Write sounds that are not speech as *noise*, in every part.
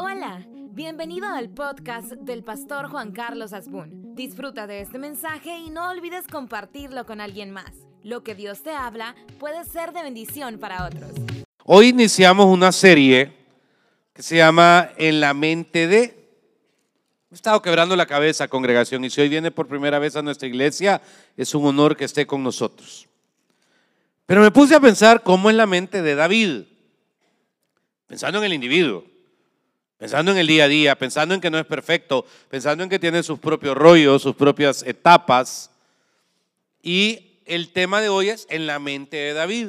Hola, bienvenido al podcast del pastor Juan Carlos Asbun. Disfruta de este mensaje y no olvides compartirlo con alguien más. Lo que Dios te habla puede ser de bendición para otros. Hoy iniciamos una serie que se llama En la mente de... He estado quebrando la cabeza, congregación, y si hoy viene por primera vez a nuestra iglesia, es un honor que esté con nosotros. Pero me puse a pensar cómo es la mente de David, pensando en el individuo, pensando en el día a día, pensando en que no es perfecto, pensando en que tiene sus propios rollos, sus propias etapas. Y el tema de hoy es en la mente de David.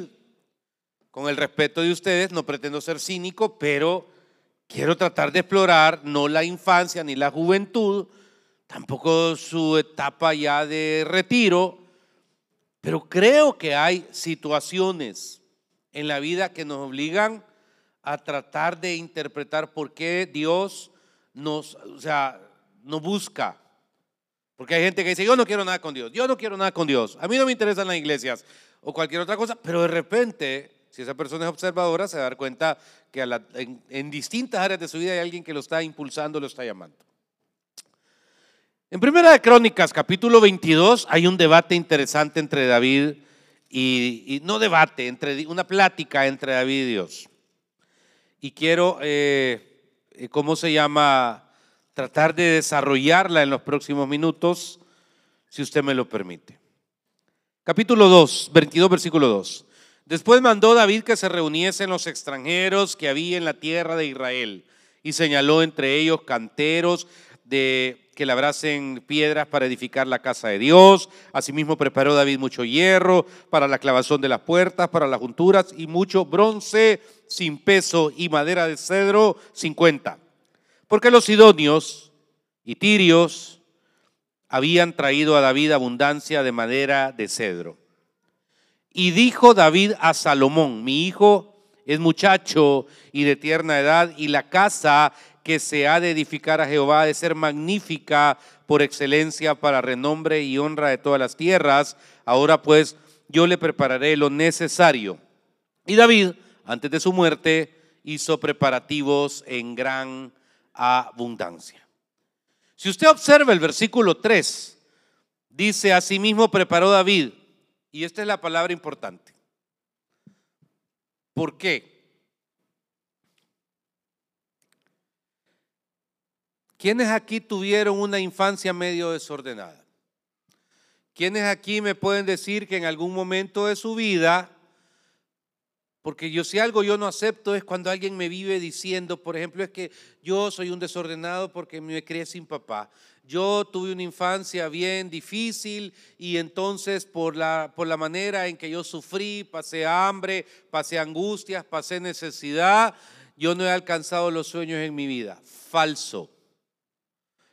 Con el respeto de ustedes, no pretendo ser cínico, pero quiero tratar de explorar no la infancia ni la juventud, tampoco su etapa ya de retiro, pero creo que hay situaciones en la vida que nos obligan a tratar de interpretar por qué Dios nos, o sea, busca. Porque hay gente que dice, yo no quiero nada con Dios, yo no quiero nada con Dios, a mí no me interesan las iglesias o cualquier otra cosa, pero de repente, si esa persona es observadora, se va cuenta que en, distintas áreas de su vida hay alguien que lo está impulsando, lo está llamando. En Primera de Crónicas, capítulo 22, hay un debate interesante entre David y, no debate, entre una plática entre David y Dios. Y quiero, eh, eh, ¿cómo se llama? Tratar de desarrollarla en los próximos minutos, si usted me lo permite. Capítulo 2, 22, versículo 2. Después mandó David que se reuniesen los extranjeros que había en la tierra de Israel y señaló entre ellos canteros de que labrasen piedras para edificar la casa de Dios. Asimismo preparó David mucho hierro para la clavazón de las puertas, para las junturas y mucho bronce sin peso y madera de cedro 50. Porque los sidonios y tirios habían traído a David abundancia de madera de cedro. Y dijo David a Salomón, mi hijo es muchacho y de tierna edad, y la casa que se ha de edificar a Jehová de ser magnífica por excelencia para renombre y honra de todas las tierras. Ahora pues yo le prepararé lo necesario. Y David, antes de su muerte, hizo preparativos en gran abundancia. Si usted observa el versículo 3, dice, asimismo preparó David, y esta es la palabra importante. ¿Por qué? ¿Quiénes aquí tuvieron una infancia medio desordenada? ¿Quiénes aquí me pueden decir que en algún momento de su vida, porque yo si algo yo no acepto es cuando alguien me vive diciendo, por ejemplo, es que yo soy un desordenado porque me crié sin papá. Yo tuve una infancia bien difícil y entonces por la, por la manera en que yo sufrí, pasé hambre, pasé angustias, pasé necesidad, yo no he alcanzado los sueños en mi vida. Falso.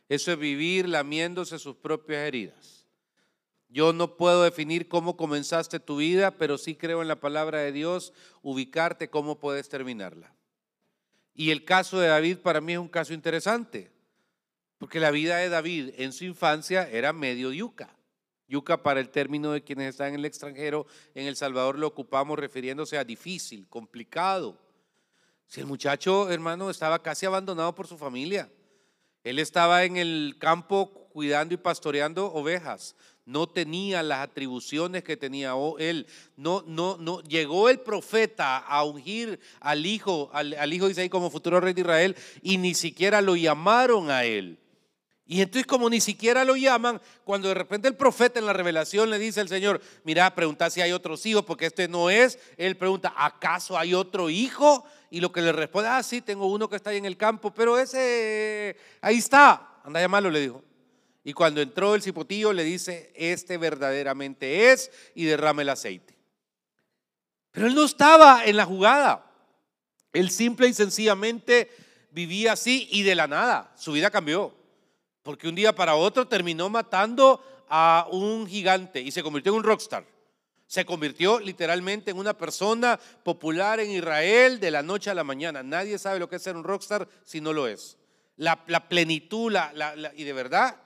Eso es vivir lamiéndose sus propias heridas. Yo no puedo definir cómo comenzaste tu vida, pero sí creo en la palabra de Dios, ubicarte cómo puedes terminarla. Y el caso de David para mí es un caso interesante, porque la vida de David en su infancia era medio yuca. Yuca para el término de quienes están en el extranjero, en El Salvador lo ocupamos refiriéndose a difícil, complicado. Si el muchacho, hermano, estaba casi abandonado por su familia. Él estaba en el campo cuidando y pastoreando ovejas. No tenía las atribuciones que tenía él. No, no, no. Llegó el profeta a ungir al hijo, al, al hijo de Isaí como futuro rey de Israel y ni siquiera lo llamaron a él. Y entonces como ni siquiera lo llaman, cuando de repente el profeta en la revelación le dice al Señor, mira, pregunta si hay otros hijos, porque este no es, él pregunta, ¿acaso hay otro hijo? Y lo que le responde, ah, sí, tengo uno que está ahí en el campo, pero ese, ahí está, anda a llamarlo, le dijo. Y cuando entró el cipotillo le dice, este verdaderamente es, y derrama el aceite. Pero él no estaba en la jugada. Él simple y sencillamente vivía así y de la nada, su vida cambió porque un día para otro terminó matando a un gigante y se convirtió en un rockstar. Se convirtió literalmente en una persona popular en Israel de la noche a la mañana. Nadie sabe lo que es ser un rockstar si no lo es. La, plenitud, la, y de verdad,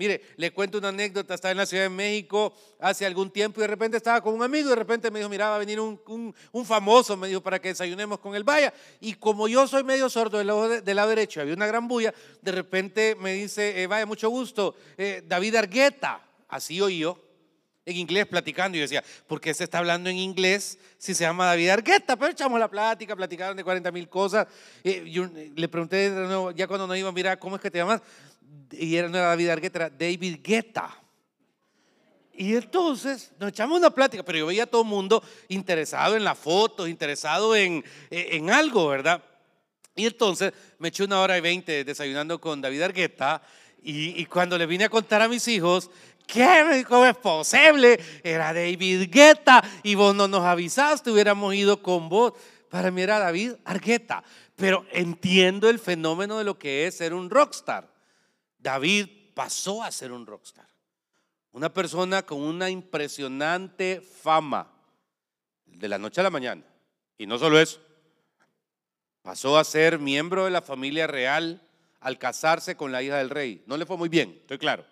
Mire, le cuento una anécdota, estaba en la Ciudad de México hace algún tiempo y de repente estaba con un amigo y de repente me dijo, mira, va a venir un, famoso, me dijo, para que desayunemos con él, vaya. Y como yo soy medio sordo del lado, del lado derecho, había una gran bulla, de repente me dice, eh, vaya, mucho gusto, eh, David Argueta, así oí yo, en inglés platicando. Y yo decía, ¿por qué se está hablando en inglés si se llama David Argueta? Pero echamos la plática, platicaron de 40 mil cosas. Eh, yo le pregunté, ya cuando nos iba, mira, ¿cómo es que te llamas? y era, no era David Argueta, era David Guetta. Y entonces nos echamos una plática, pero yo veía a todo el mundo interesado en las fotos, interesado en, en algo, ¿verdad? Y entonces me eché una hora y veinte desayunando con David Argueta y, y, cuando le vine a contar a mis hijos, ¿qué? ¿Cómo es posible? Era David Guetta y vos no nos avisaste, hubiéramos ido con vos. Para mí era David Argueta, pero entiendo el fenómeno de lo que es ser un rockstar. David pasó a ser un rockstar. Una persona con una impresionante fama de la noche a la mañana. Y no solo eso, pasó a ser miembro de la familia real al casarse con la hija del rey. No le fue muy bien, estoy claro.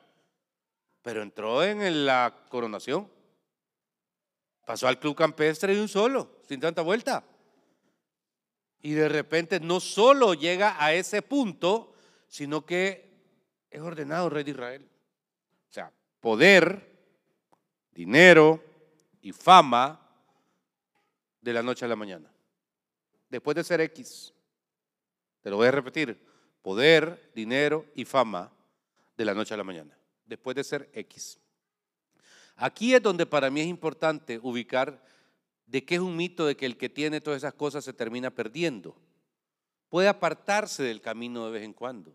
Pero entró en la coronación. Pasó al club campestre de un solo, sin tanta vuelta. Y de repente no solo llega a ese punto, sino que es ordenado rey de Israel. O sea, poder, dinero y fama de la noche a la mañana. Después de ser X, te lo voy a repetir, poder, dinero y fama de la noche a la mañana. Después de ser X. Aquí es donde para mí es importante ubicar de qué es un mito de que el que tiene todas esas cosas se termina perdiendo. Puede apartarse del camino de vez en cuando.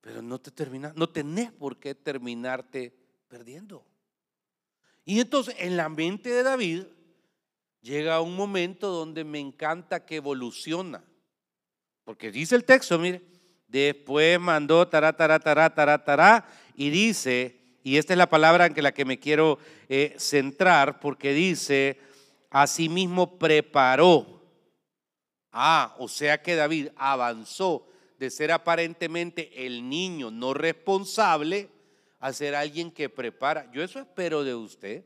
Pero no te termina, no tenés por qué terminarte perdiendo. Y entonces en la mente de David llega un momento donde me encanta que evoluciona. Porque dice el texto, mire, después mandó tará, tará, tará, tará, tará, y dice, y esta es la palabra en la que me quiero eh, centrar, porque dice, asimismo preparó. Ah, o sea que David avanzó de ser aparentemente el niño no responsable a ser alguien que prepara. Yo eso espero de usted,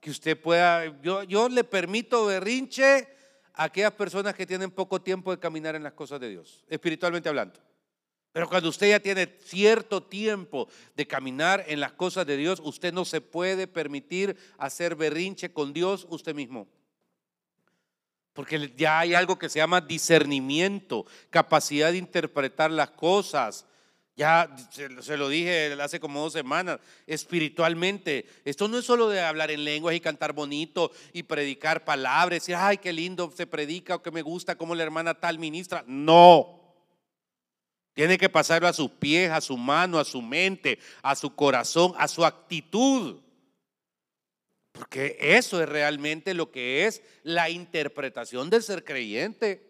que usted pueda, yo, yo le permito berrinche a aquellas personas que tienen poco tiempo de caminar en las cosas de Dios, espiritualmente hablando. Pero cuando usted ya tiene cierto tiempo de caminar en las cosas de Dios, usted no se puede permitir hacer berrinche con Dios usted mismo. Porque ya hay algo que se llama discernimiento, capacidad de interpretar las cosas. Ya se, lo dije hace como dos semanas, espiritualmente. Esto no es solo de hablar en lenguas y cantar bonito y predicar palabras, decir, ay, qué lindo se predica o que me gusta como la hermana tal ministra. No. Tiene que pasarlo a sus pies, a su mano, a su mente, a su corazón, a su actitud. Porque eso es realmente lo que es la interpretación del ser creyente.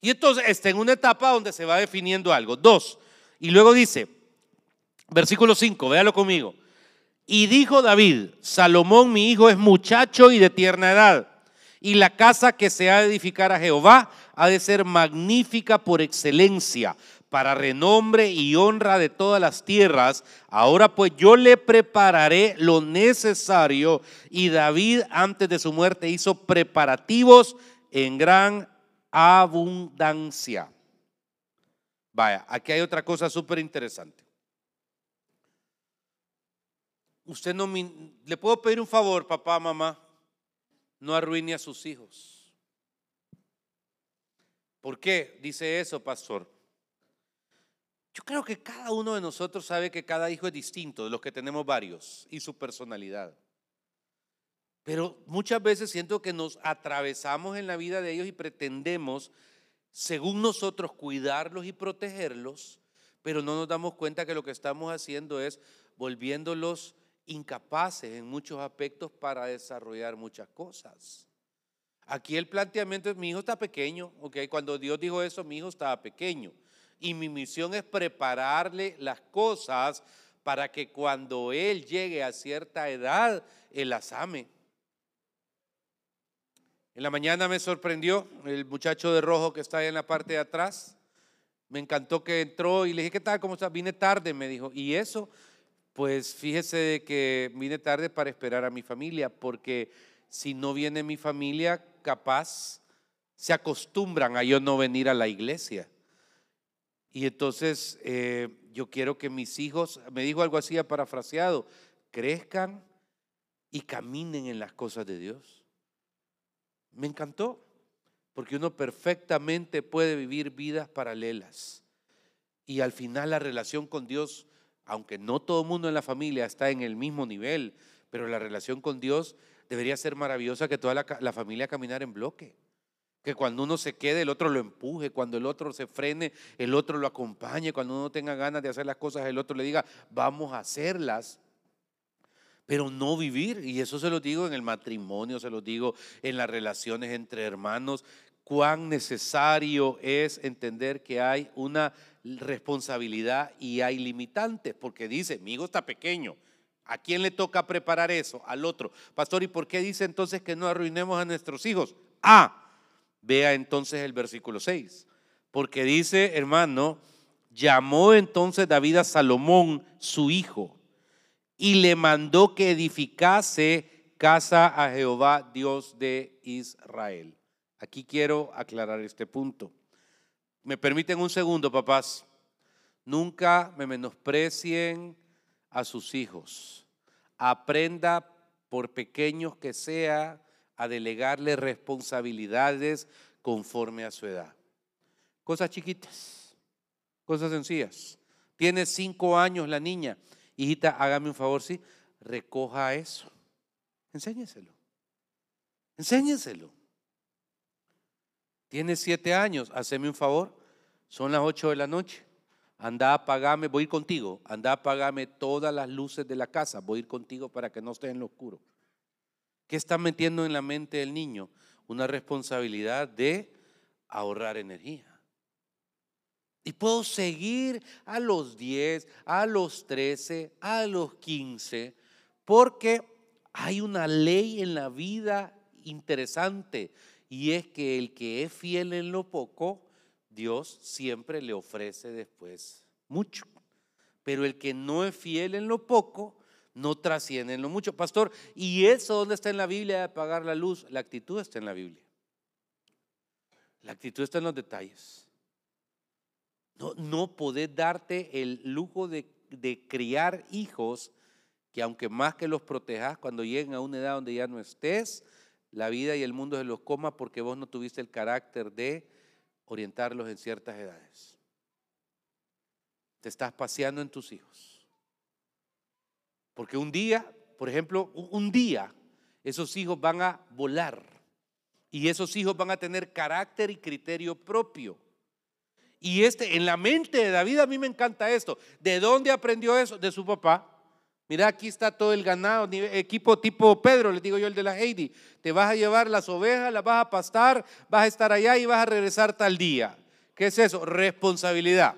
Y entonces está en una etapa donde se va definiendo algo. Dos. Y luego dice, versículo 5, véalo conmigo. Y dijo David, Salomón mi hijo es muchacho y de tierna edad. Y la casa que se ha de edificar a Jehová ha de ser magnífica por excelencia, para renombre y honra de todas las tierras. Ahora pues yo le prepararé lo necesario. Y David antes de su muerte hizo preparativos en gran abundancia. Vaya, aquí hay otra cosa súper interesante. Usted no le puedo pedir un favor, papá, mamá, no arruine a sus hijos. ¿Por qué dice eso, pastor? Yo creo que cada uno de nosotros sabe que cada hijo es distinto, de los que tenemos varios, y su personalidad. Pero muchas veces siento que nos atravesamos en la vida de ellos y pretendemos, según nosotros, cuidarlos y protegerlos, pero no nos damos cuenta que lo que estamos haciendo es volviéndolos incapaces en muchos aspectos para desarrollar muchas cosas. Aquí el planteamiento es, mi hijo está pequeño, ¿ok? Cuando Dios dijo eso, mi hijo estaba pequeño y mi misión es prepararle las cosas para que cuando él llegue a cierta edad, él las ame. En la mañana me sorprendió el muchacho de rojo que está ahí en la parte de atrás. Me encantó que entró y le dije, ¿qué tal? ¿Cómo estás? Vine tarde, me dijo. ¿Y eso? Pues fíjese de que vine tarde para esperar a mi familia, porque si no viene mi familia, capaz se acostumbran a yo no venir a la iglesia. Y entonces eh, yo quiero que mis hijos, me dijo algo así parafraseado, crezcan y caminen en las cosas de Dios. Me encantó, porque uno perfectamente puede vivir vidas paralelas. Y al final la relación con Dios, aunque no todo el mundo en la familia está en el mismo nivel, pero la relación con Dios debería ser maravillosa que toda la, familia caminara en bloque. Que cuando uno se quede, el otro lo empuje, cuando el otro se frene, el otro lo acompañe, cuando uno tenga ganas de hacer las cosas, el otro le diga, vamos a hacerlas pero no vivir. Y eso se lo digo en el matrimonio, se lo digo en las relaciones entre hermanos, cuán necesario es entender que hay una responsabilidad y hay limitantes, porque dice, mi hijo está pequeño. ¿A quién le toca preparar eso? Al otro. Pastor, ¿y por qué dice entonces que no arruinemos a nuestros hijos? Ah, vea entonces el versículo 6. Porque dice, hermano, llamó entonces David a Salomón, su hijo, y le mandó que edificase casa a Jehová, Dios de Israel. Aquí quiero aclarar este punto. Me permiten un segundo, papás. Nunca me menosprecien a sus hijos. Aprenda, por pequeños que sea, a delegarle responsabilidades conforme a su edad. Cosas chiquitas, cosas sencillas. Tiene cinco años la niña hijita, hágame un favor, sí, recoja eso. Enséñeselo. Enséñeselo. Tiene siete años, haceme un favor. Son las ocho de la noche. Anda a apagarme, voy a ir contigo. Anda a apagarme todas las luces de la casa. Voy a ir contigo para que no esté en lo oscuro. ¿Qué está metiendo en la mente del niño? Una responsabilidad de ahorrar energía. Y puedo seguir a los 10, a los 13, a los 15, porque hay una ley en la vida interesante y es que el que es fiel en lo poco, Dios siempre le ofrece después mucho. Pero el que no es fiel en lo poco, no trasciende en lo mucho. Pastor, ¿y eso dónde está en la Biblia de apagar la luz? La actitud está en la Biblia. La actitud está en los detalles. No, no podés darte el lujo de, criar hijos que aunque más que los protejas, cuando lleguen a una edad donde ya no estés, la vida y el mundo se los coma porque vos no tuviste el carácter de orientarlos en ciertas edades. Te estás paseando en tus hijos. Porque un día, por ejemplo, un día, esos hijos van a volar y esos hijos van a tener carácter y criterio propio. Y este, en la mente de David, a mí me encanta esto. ¿De dónde aprendió eso? De su papá. Mira, aquí está todo el ganado, equipo tipo Pedro, le digo yo el de la Heidi. Te vas a llevar las ovejas, las vas a pastar, vas a estar allá y vas a regresar tal día. ¿Qué es eso? Responsabilidad.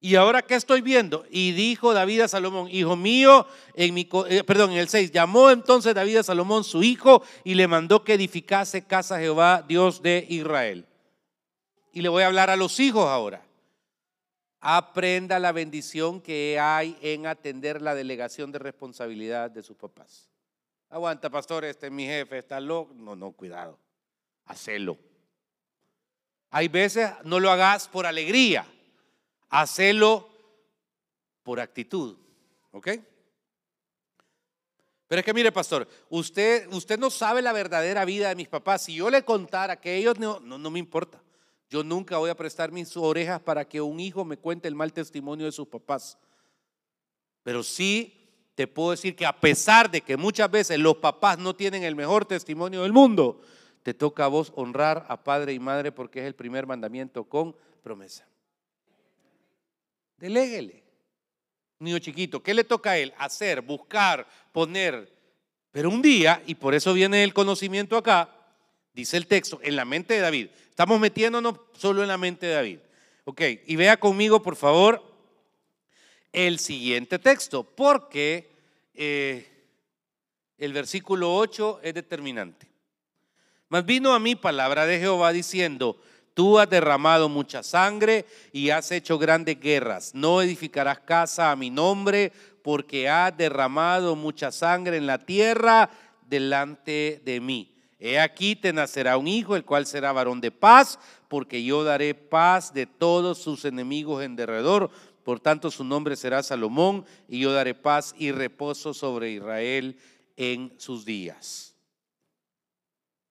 Y ahora, ¿qué estoy viendo? Y dijo David a Salomón, hijo mío, en mi, eh, perdón, en el 6, llamó entonces David a Salomón su hijo y le mandó que edificase casa Jehová, Dios de Israel. Y le voy a hablar a los hijos ahora. Aprenda la bendición que hay en atender la delegación de responsabilidad de sus papás. Aguanta, pastor, este es mi jefe, está loco. No, no, cuidado. Hacelo. Hay veces no lo hagas por alegría, hacelo por actitud. ¿Ok? Pero es que mire, pastor, usted, usted no sabe la verdadera vida de mis papás. Si yo le contara que ellos no, no, no me importa. Yo nunca voy a prestar mis orejas para que un hijo me cuente el mal testimonio de sus papás. Pero sí te puedo decir que a pesar de que muchas veces los papás no tienen el mejor testimonio del mundo, te toca a vos honrar a padre y madre porque es el primer mandamiento con promesa. Deléguele. Niño chiquito, ¿qué le toca a él? Hacer, buscar, poner. Pero un día, y por eso viene el conocimiento acá, dice el texto, en la mente de David. Estamos metiéndonos solo en la mente de David. Ok, y vea conmigo, por favor, el siguiente texto, porque eh, el versículo 8 es determinante. Mas vino a mí palabra de Jehová diciendo, Tú has derramado mucha sangre y has hecho grandes guerras. No edificarás casa a mi nombre porque has derramado mucha sangre en la tierra delante de mí. He aquí te nacerá un hijo, el cual será varón de paz, porque yo daré paz de todos sus enemigos en derredor. Por tanto, su nombre será Salomón, y yo daré paz y reposo sobre Israel en sus días.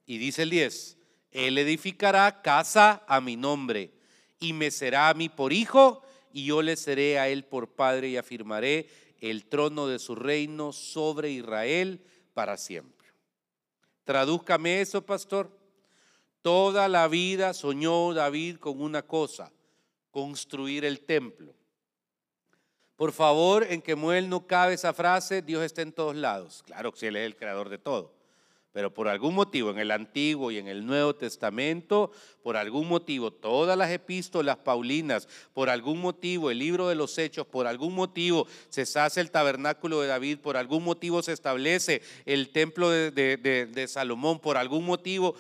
Y dice el 10, Él edificará casa a mi nombre, y me será a mí por hijo, y yo le seré a él por padre, y afirmaré el trono de su reino sobre Israel para siempre. Tradúzcame eso, pastor. Toda la vida soñó David con una cosa, construir el templo. Por favor, en que Muel no cabe esa frase, Dios está en todos lados. Claro que Él es el creador de todo. Pero por algún motivo en el Antiguo y en el Nuevo Testamento, por algún motivo todas las epístolas paulinas, por algún motivo el libro de los Hechos, por algún motivo se hace el tabernáculo de David, por algún motivo se establece el templo de, de Salomón, por algún motivo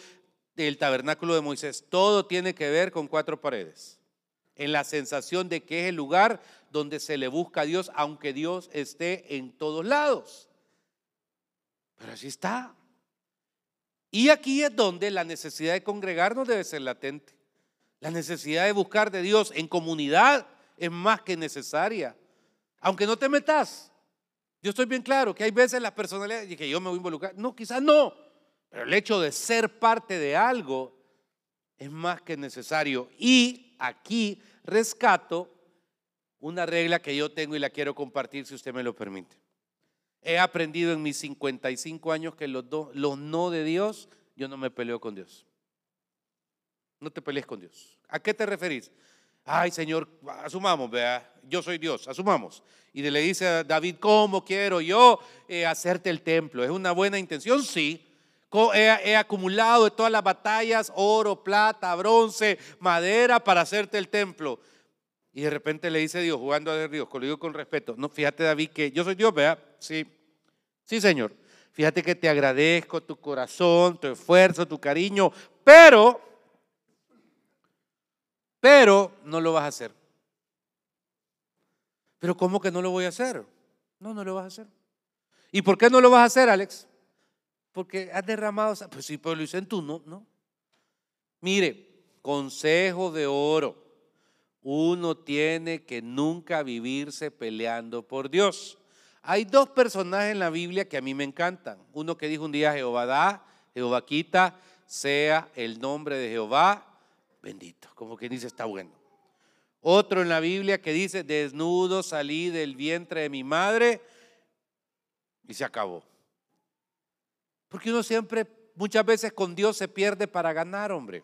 el tabernáculo de Moisés. Todo tiene que ver con cuatro paredes. En la sensación de que es el lugar donde se le busca a Dios, aunque Dios esté en todos lados. Pero así está. Y aquí es donde la necesidad de congregarnos debe ser latente. La necesidad de buscar de Dios en comunidad es más que necesaria. Aunque no te metas. Yo estoy bien claro que hay veces las personalidades y que yo me voy a involucrar. No, quizás no. Pero el hecho de ser parte de algo es más que necesario. Y aquí rescato una regla que yo tengo y la quiero compartir si usted me lo permite. He aprendido en mis 55 años que los, los no de Dios, yo no me peleo con Dios. No te pelees con Dios. ¿A qué te referís? Ay, Señor, asumamos, vea, yo soy Dios, asumamos. Y le dice a David, ¿cómo quiero yo eh, hacerte el templo? ¿Es una buena intención? Sí. He, acumulado de todas las batallas oro, plata, bronce, madera para hacerte el templo. Y de repente le dice Dios, jugando a Dios, lo digo con respeto, no, fíjate David que yo soy Dios, vea, sí, sí Señor, fíjate que te agradezco tu corazón, tu esfuerzo, tu cariño, pero, pero no lo vas a hacer. Pero ¿cómo que no lo voy a hacer? No, no lo vas a hacer. ¿Y por qué no lo vas a hacer, Alex? Porque has derramado, pues sí, pero lo hice en tú, no, no. Mire, consejo de oro uno tiene que nunca vivirse peleando por Dios. Hay dos personajes en la Biblia que a mí me encantan. Uno que dijo un día, Jehová da, Jehová quita, sea el nombre de Jehová bendito. Como que dice, está bueno. Otro en la Biblia que dice, desnudo salí del vientre de mi madre y se acabó. Porque uno siempre, muchas veces con Dios se pierde para ganar, hombre.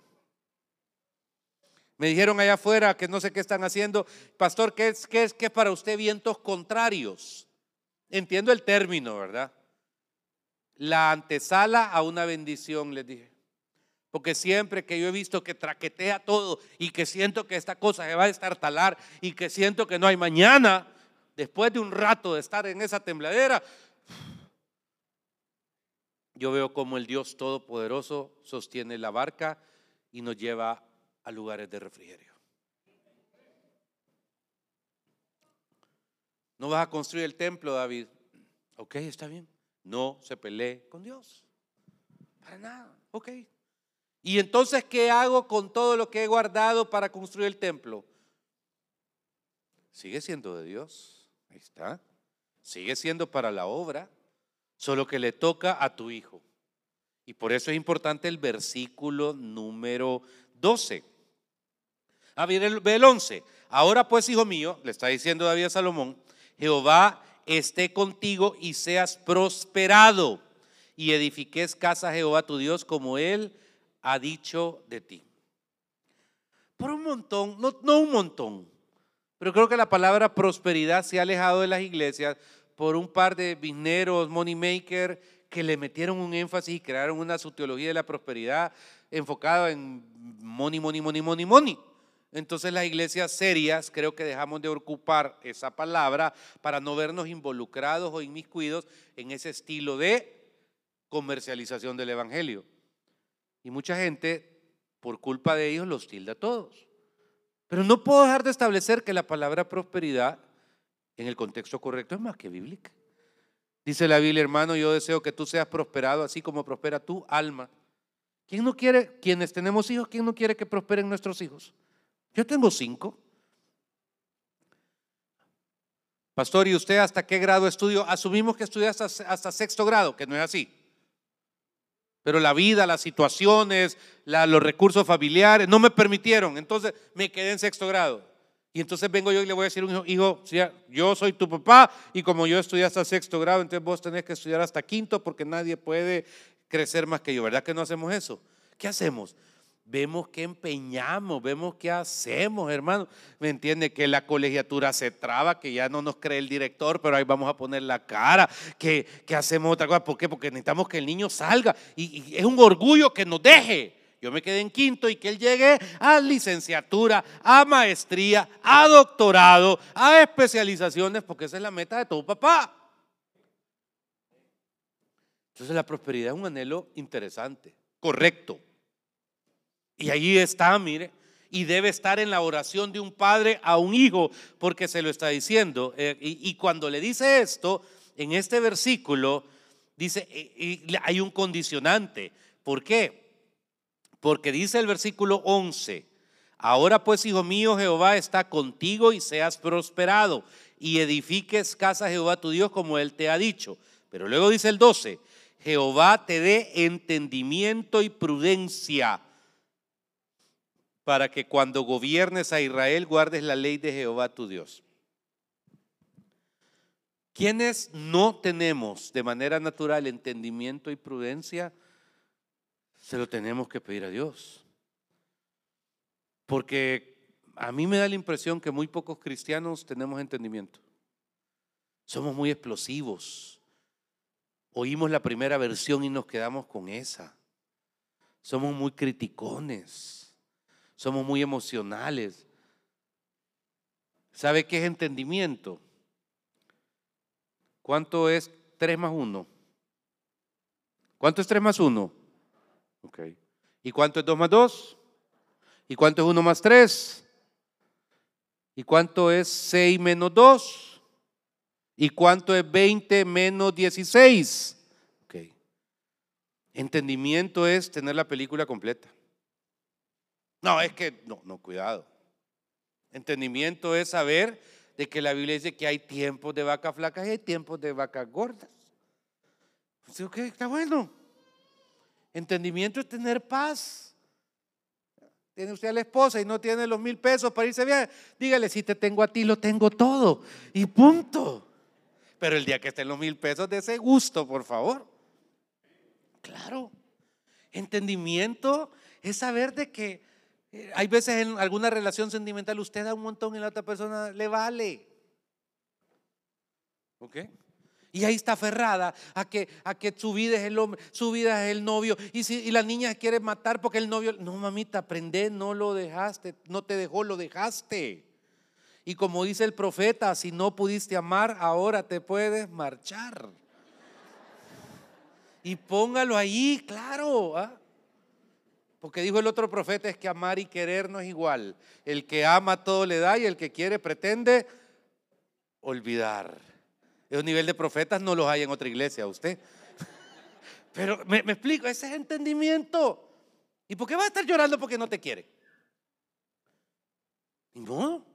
Me dijeron allá afuera que no sé qué están haciendo. Pastor, ¿qué es, qué es, qué para usted vientos contrarios? Entiendo el término, ¿verdad? La antesala a una bendición, les dije. Porque siempre que yo he visto que traquetea todo y que siento que esta cosa se va a estartalar y que siento que no hay mañana, después de un rato de estar en esa tembladera, yo veo como el Dios Todopoderoso sostiene la barca y nos lleva a lugares de refrigerio. No vas a construir el templo, David. Ok, está bien. No se pelee con Dios. Para nada. Ok. ¿Y entonces qué hago con todo lo que he guardado para construir el templo? Sigue siendo de Dios. Ahí está. Sigue siendo para la obra. Solo que le toca a tu hijo. Y por eso es importante el versículo número 12. A ver, ve el 11. Ahora pues, hijo mío, le está diciendo David a Salomón, Jehová esté contigo y seas prosperado y edifiques casa a Jehová tu Dios como él ha dicho de ti. Por un montón, no, no un montón, pero creo que la palabra prosperidad se ha alejado de las iglesias por un par de bisneros, money maker, que le metieron un énfasis y crearon una teología de la prosperidad enfocada en money, money, money, money, money. Entonces las iglesias serias creo que dejamos de ocupar esa palabra para no vernos involucrados o inmiscuidos en ese estilo de comercialización del Evangelio. Y mucha gente por culpa de ellos los tilda a todos. Pero no puedo dejar de establecer que la palabra prosperidad en el contexto correcto es más que bíblica. Dice la Biblia, hermano, yo deseo que tú seas prosperado así como prospera tu alma. ¿Quién no quiere, quienes tenemos hijos, quién no quiere que prosperen nuestros hijos? Yo tengo cinco. Pastor, ¿y usted hasta qué grado estudió? Asumimos que estudió hasta, hasta sexto grado, que no es así. Pero la vida, las situaciones, los recursos familiares no me permitieron. Entonces me quedé en sexto grado. Y entonces vengo yo y le voy a decir a un hijo, hijo, yo soy tu papá y como yo estudié hasta sexto grado, entonces vos tenés que estudiar hasta quinto porque nadie puede crecer más que yo. ¿Verdad que no hacemos eso? ¿Qué hacemos? Vemos que empeñamos, vemos qué hacemos, hermano. ¿Me entiende? Que la colegiatura se traba, que ya no nos cree el director, pero ahí vamos a poner la cara, que, hacemos otra cosa. ¿Por qué? Porque necesitamos que el niño salga. y es un orgullo que nos deje. Yo me quedé en quinto y que él llegue a licenciatura, a maestría, a doctorado, a especializaciones, porque esa es la meta de todo papá. Entonces la prosperidad es un anhelo interesante, correcto. Y ahí está, mire, y debe estar en la oración de un padre a un hijo, porque se lo está diciendo. Eh, y, cuando le dice esto, en este versículo, dice, y hay un condicionante. ¿Por qué? Porque dice el versículo 11, ahora pues, hijo mío, Jehová está contigo y seas prosperado y edifiques casa Jehová tu Dios como él te ha dicho. Pero luego dice el 12, Jehová te dé entendimiento y prudencia para que cuando gobiernes a Israel guardes la ley de Jehová tu Dios. ¿Quiénes no tenemos de manera natural entendimiento y prudencia? Se lo tenemos que pedir a Dios. Porque a mí me da la impresión que muy pocos cristianos tenemos entendimiento. Somos muy explosivos. Oímos la primera versión y nos quedamos con esa. Somos muy criticones. Somos muy emocionales. ¿Sabe qué es entendimiento? ¿Cuánto es 3 más 1? ¿Cuánto es 3 más 1? Ok. ¿Y cuánto es 2 más 2? ¿Y cuánto es 1 más 3? ¿Y cuánto es 6 menos 2? ¿Y cuánto es 20 menos 16? Ok. Entendimiento es tener la película completa. No, es que, no, no, cuidado. Entendimiento es saber de que la Biblia dice que hay tiempos de vacas flacas y hay tiempos de vacas gordas. Pues, ok, está bueno. Entendimiento es tener paz. Tiene usted a la esposa y no tiene los mil pesos para irse bien. Dígale, si te tengo a ti, lo tengo todo. Y punto. Pero el día que estén los mil pesos, de ese gusto, por favor. Claro. Entendimiento es saber de que eh, hay veces en alguna relación sentimental usted da un montón y la otra persona le vale. ¿Ok? Y ahí está aferrada a que, a que su vida es el hombre, su vida es el novio. Y, si, y la niña quiere matar porque el novio, no mamita, aprende, no lo dejaste, no te dejó, lo dejaste. Y como dice el profeta, si no pudiste amar, ahora te puedes marchar. Y póngalo ahí, claro. ¿ah? Porque dijo el otro profeta es que amar y querer no es igual. El que ama todo le da y el que quiere pretende olvidar. Esos nivel de profetas no los hay en otra iglesia, usted. *laughs* Pero me, explico, ese es entendimiento. ¿Y por qué va a estar llorando porque no te quiere? no.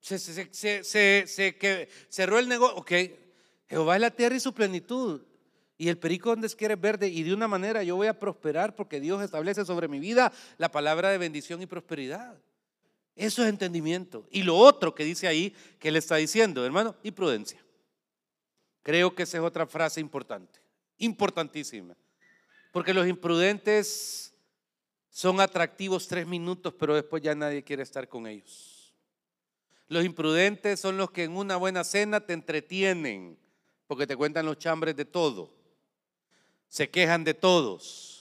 Se, se, que cerró el negocio. Ok, Jehová es la tierra y su plenitud. Y el perico donde quiere verde. Y de una manera yo voy a prosperar porque Dios establece sobre mi vida la palabra de bendición y prosperidad. Eso es entendimiento. Y lo otro que dice ahí, que le está diciendo, hermano, y prudencia. Creo que esa es otra frase importante, importantísima. Porque los imprudentes son atractivos tres minutos, pero después ya nadie quiere estar con ellos. Los imprudentes son los que en una buena cena te entretienen, porque te cuentan los chambres de todo. Se quejan de todos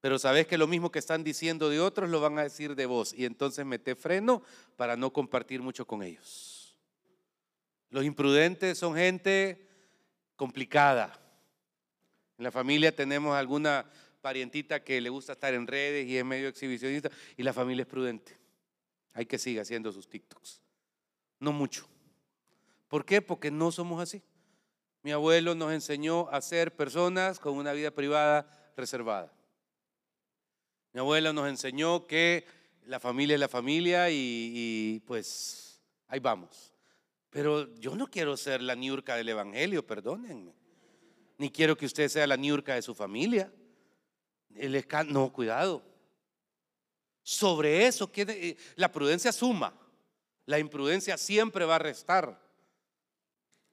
pero sabes que lo mismo que están diciendo de otros lo van a decir de vos. Y entonces mete freno para no compartir mucho con ellos. Los imprudentes son gente complicada. En la familia tenemos alguna parientita que le gusta estar en redes y es medio exhibicionista y la familia es prudente. Hay que seguir haciendo sus TikToks. No mucho. ¿Por qué? Porque no somos así. Mi abuelo nos enseñó a ser personas con una vida privada reservada. Mi abuelo nos enseñó que la familia es la familia y, y pues ahí vamos. Pero yo no quiero ser la niurca del Evangelio, perdónenme. Ni quiero que usted sea la niurca de su familia. El no, cuidado. Sobre eso, eh, la prudencia suma. La imprudencia siempre va a restar.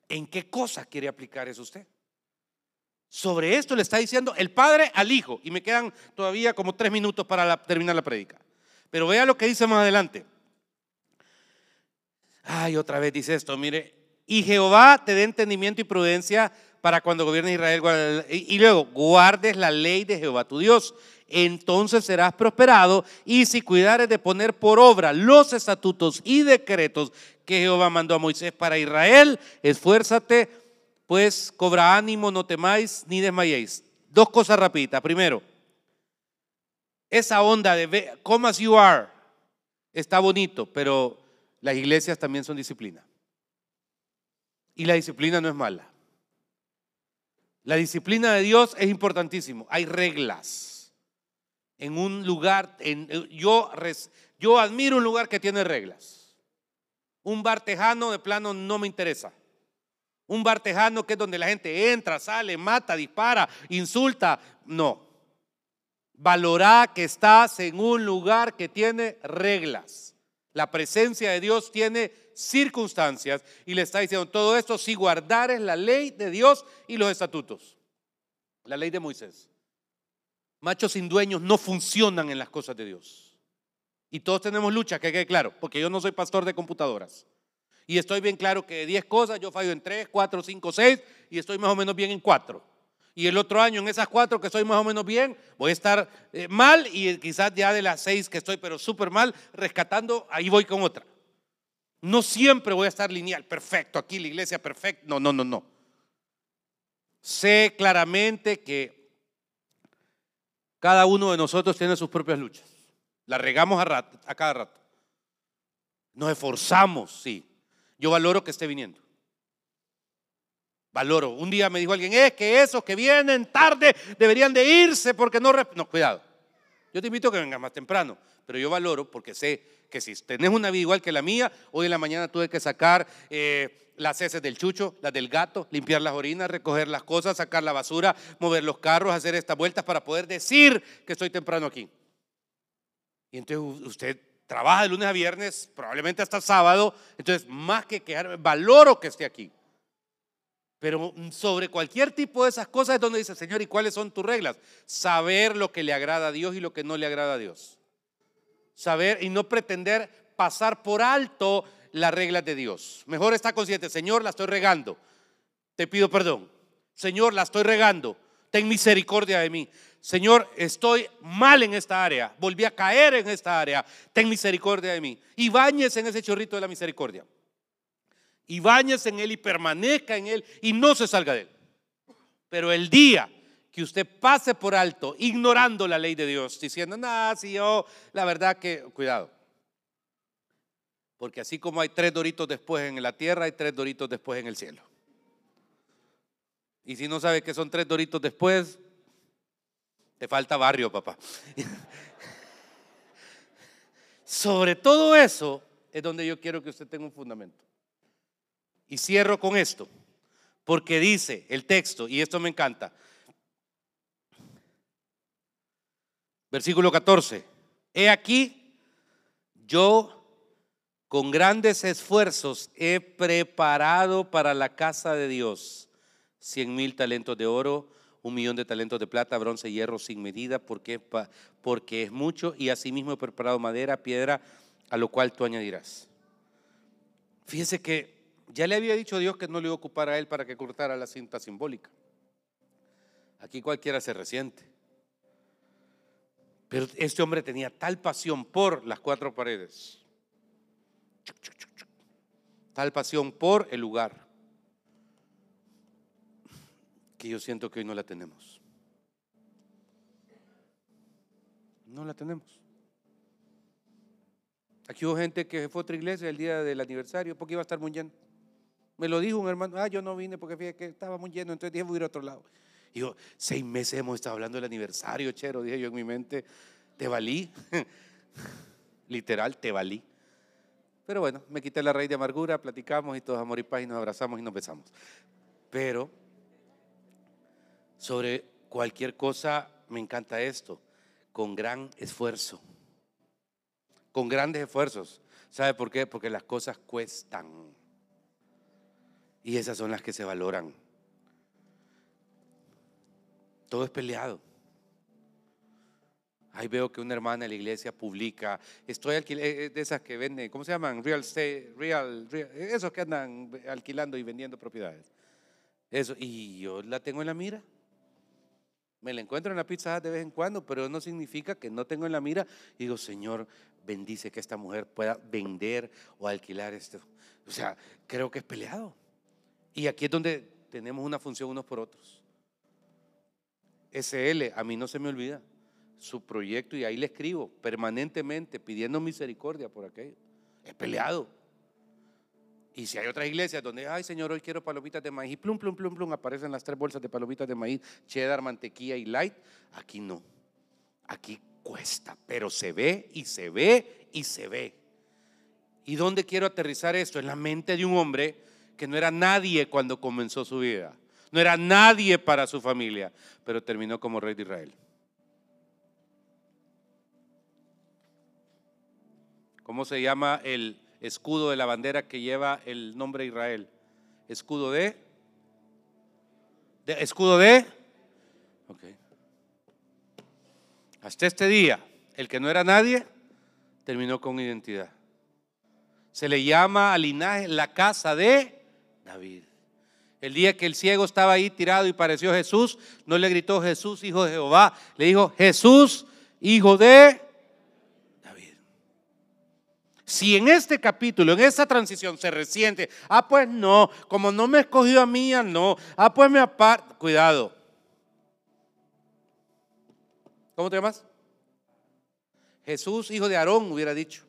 ¿En qué cosa quiere aplicar eso usted? Sobre esto le está diciendo el padre al hijo. Y me quedan todavía como tres minutos para terminar la prédica. Pero vea lo que dice más adelante. Ay, otra vez dice esto, mire. Y Jehová te dé entendimiento y prudencia para cuando gobierne Israel. Y luego, guardes la ley de Jehová tu Dios. Entonces serás prosperado y si cuidares de poner por obra los estatutos y decretos que Jehová mandó a Moisés para Israel, esfuérzate, pues cobra ánimo, no temáis ni desmayéis. Dos cosas rapiditas. Primero, esa onda de come as you are está bonito, pero las iglesias también son disciplina. Y la disciplina no es mala. La disciplina de Dios es importantísimo. Hay reglas. En un lugar, en, yo, yo admiro un lugar que tiene reglas. Un bar tejano de plano no me interesa. Un bar tejano que es donde la gente entra, sale, mata, dispara, insulta. No. Valorá que estás en un lugar que tiene reglas. La presencia de Dios tiene circunstancias y le está diciendo todo esto si guardares la ley de Dios y los estatutos. La ley de Moisés. Machos sin dueños no funcionan en las cosas de Dios. Y todos tenemos lucha, que quede claro, porque yo no soy pastor de computadoras. Y estoy bien claro que de 10 cosas yo fallo en 3, 4, 5, 6 y estoy más o menos bien en 4 y el otro año en esas cuatro que estoy más o menos bien, voy a estar eh, mal y quizás ya de las seis que estoy pero súper mal, rescatando, ahí voy con otra. No siempre voy a estar lineal, perfecto, aquí la iglesia perfecta. No, no, no, no. Sé claramente que cada uno de nosotros tiene sus propias luchas. La regamos a, a cada rato. Nos esforzamos, sí. Yo valoro que esté viniendo valoro. Un día me dijo alguien, es que esos que vienen tarde deberían de irse porque no... No, cuidado. Yo te invito a que vengas más temprano, pero yo valoro porque sé que si tenés una vida igual que la mía, hoy en la mañana tuve que sacar eh, las heces del chucho, las del gato, limpiar las orinas, recoger las cosas, sacar la basura, mover los carros, hacer estas vueltas para poder decir que estoy temprano aquí. Y entonces usted trabaja de lunes a viernes, probablemente hasta sábado, entonces más que quejarme, valoro que esté aquí. Pero sobre cualquier tipo de esas cosas es donde dice, Señor, ¿y cuáles son tus reglas? Saber lo que le agrada a Dios y lo que no le agrada a Dios. Saber y no pretender pasar por alto las reglas de Dios. Mejor está consciente, Señor, la estoy regando. Te pido perdón. Señor, la estoy regando. Ten misericordia de mí. Señor, estoy mal en esta área. Volví a caer en esta área. Ten misericordia de mí. Y bañes en ese chorrito de la misericordia y bañes en él y permanezca en él y no se salga de él. Pero el día que usted pase por alto, ignorando la ley de Dios, diciendo, nada, si yo, la verdad que, cuidado. Porque así como hay tres doritos después en la tierra, hay tres doritos después en el cielo. Y si no sabe que son tres doritos después, te falta barrio, papá. *laughs* Sobre todo eso es donde yo quiero que usted tenga un fundamento. Y cierro con esto, porque dice el texto, y esto me encanta. Versículo 14. He aquí, yo con grandes esfuerzos he preparado para la casa de Dios cien mil talentos de oro, un millón de talentos de plata, bronce y hierro sin medida, porque, porque es mucho, y asimismo he preparado madera, piedra, a lo cual tú añadirás. Fíjese que ya le había dicho a Dios que no le iba a ocupar a él para que cortara la cinta simbólica. Aquí cualquiera se resiente. Pero este hombre tenía tal pasión por las cuatro paredes, tal pasión por el lugar, que yo siento que hoy no la tenemos. No la tenemos. Aquí hubo gente que fue a otra iglesia el día del aniversario porque iba a estar muy lleno. Me lo dijo un hermano, ah, yo no vine porque fíjate que estaba muy lleno, entonces dije voy a ir a otro lado. Y yo, seis meses hemos estado hablando del aniversario, chero, dije yo en mi mente, te valí. *laughs* Literal, te valí. Pero bueno, me quité la raíz de amargura, platicamos y todos amor y paz y nos abrazamos y nos besamos. Pero sobre cualquier cosa me encanta esto, con gran esfuerzo, con grandes esfuerzos. ¿Sabe por qué? Porque las cosas cuestan. Y esas son las que se valoran. Todo es peleado. Ahí veo que una hermana de la iglesia publica, estoy alquilando, eh, eh, de esas que venden, ¿cómo se llaman? Real estate, real, esos que andan alquilando y vendiendo propiedades. Eso, y yo la tengo en la mira. Me la encuentro en la pizza de vez en cuando, pero no significa que no tengo en la mira. Y digo, Señor, bendice que esta mujer pueda vender o alquilar esto. O sea, creo que es peleado. Y aquí es donde tenemos una función unos por otros. SL, a mí no se me olvida su proyecto y ahí le escribo permanentemente pidiendo misericordia por aquello. Es peleado. Y si hay otras iglesias donde, ay Señor, hoy quiero palomitas de maíz, y plum, plum, plum, plum, aparecen las tres bolsas de palomitas de maíz, cheddar, mantequilla y light, aquí no. Aquí cuesta, pero se ve y se ve y se ve. ¿Y dónde quiero aterrizar esto? En la mente de un hombre que no era nadie cuando comenzó su vida. No era nadie para su familia, pero terminó como rey de Israel. ¿Cómo se llama el escudo de la bandera que lleva el nombre Israel? Escudo de... de escudo de... Hasta este día, el que no era nadie, terminó con identidad. Se le llama al linaje la casa de David. El día que el ciego estaba ahí tirado y pareció Jesús, no le gritó Jesús, hijo de Jehová, le dijo Jesús, hijo de si en este capítulo, en esta transición se resiente, ah, pues no, como no me escogió a mí, no, ah, pues me aparta, cuidado. ¿Cómo te llamas? Jesús, hijo de Aarón, hubiera dicho.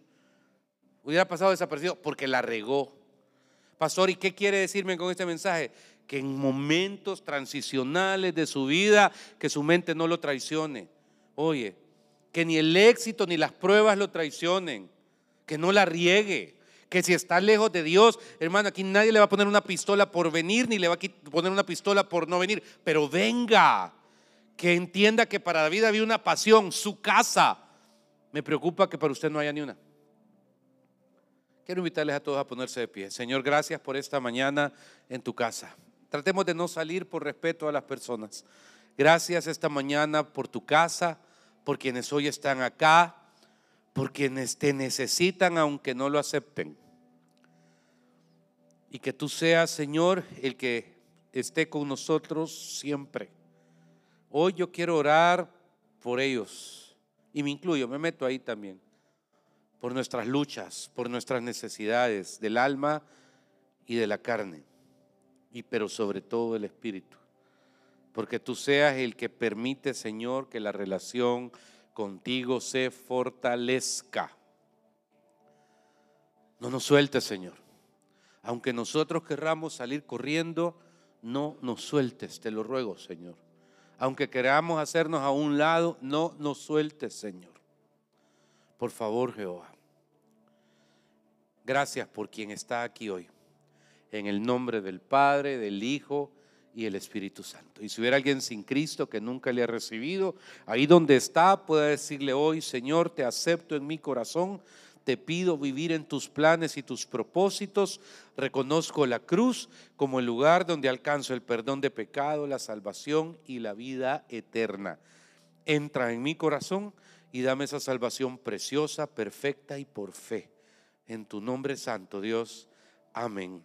Hubiera pasado desaparecido porque la regó. Pastor, ¿y qué quiere decirme con este mensaje? Que en momentos transicionales de su vida, que su mente no lo traicione. Oye, que ni el éxito ni las pruebas lo traicionen que no la riegue. Que si está lejos de Dios, hermano, aquí nadie le va a poner una pistola por venir, ni le va a poner una pistola por no venir. Pero venga, que entienda que para David había una pasión, su casa. Me preocupa que para usted no haya ni una. Quiero invitarles a todos a ponerse de pie. Señor, gracias por esta mañana en tu casa. Tratemos de no salir por respeto a las personas. Gracias esta mañana por tu casa, por quienes hoy están acá por quienes te necesitan aunque no lo acepten. Y que tú seas, Señor, el que esté con nosotros siempre. Hoy yo quiero orar por ellos. Y me incluyo, me meto ahí también. Por nuestras luchas, por nuestras necesidades del alma y de la carne. Y pero sobre todo del espíritu. Porque tú seas el que permite, Señor, que la relación contigo se fortalezca. No nos sueltes, Señor. Aunque nosotros querramos salir corriendo, no nos sueltes, te lo ruego, Señor. Aunque queramos hacernos a un lado, no nos sueltes, Señor. Por favor, Jehová. Gracias por quien está aquí hoy. En el nombre del Padre, del Hijo y el Espíritu Santo. Y si hubiera alguien sin Cristo que nunca le ha recibido, ahí donde está, puede decirle hoy, Señor, te acepto en mi corazón, te pido vivir en tus planes y tus propósitos, reconozco la cruz como el lugar donde alcanzo el perdón de pecado, la salvación y la vida eterna. Entra en mi corazón y dame esa salvación preciosa, perfecta y por fe. En tu nombre santo, Dios. Amén.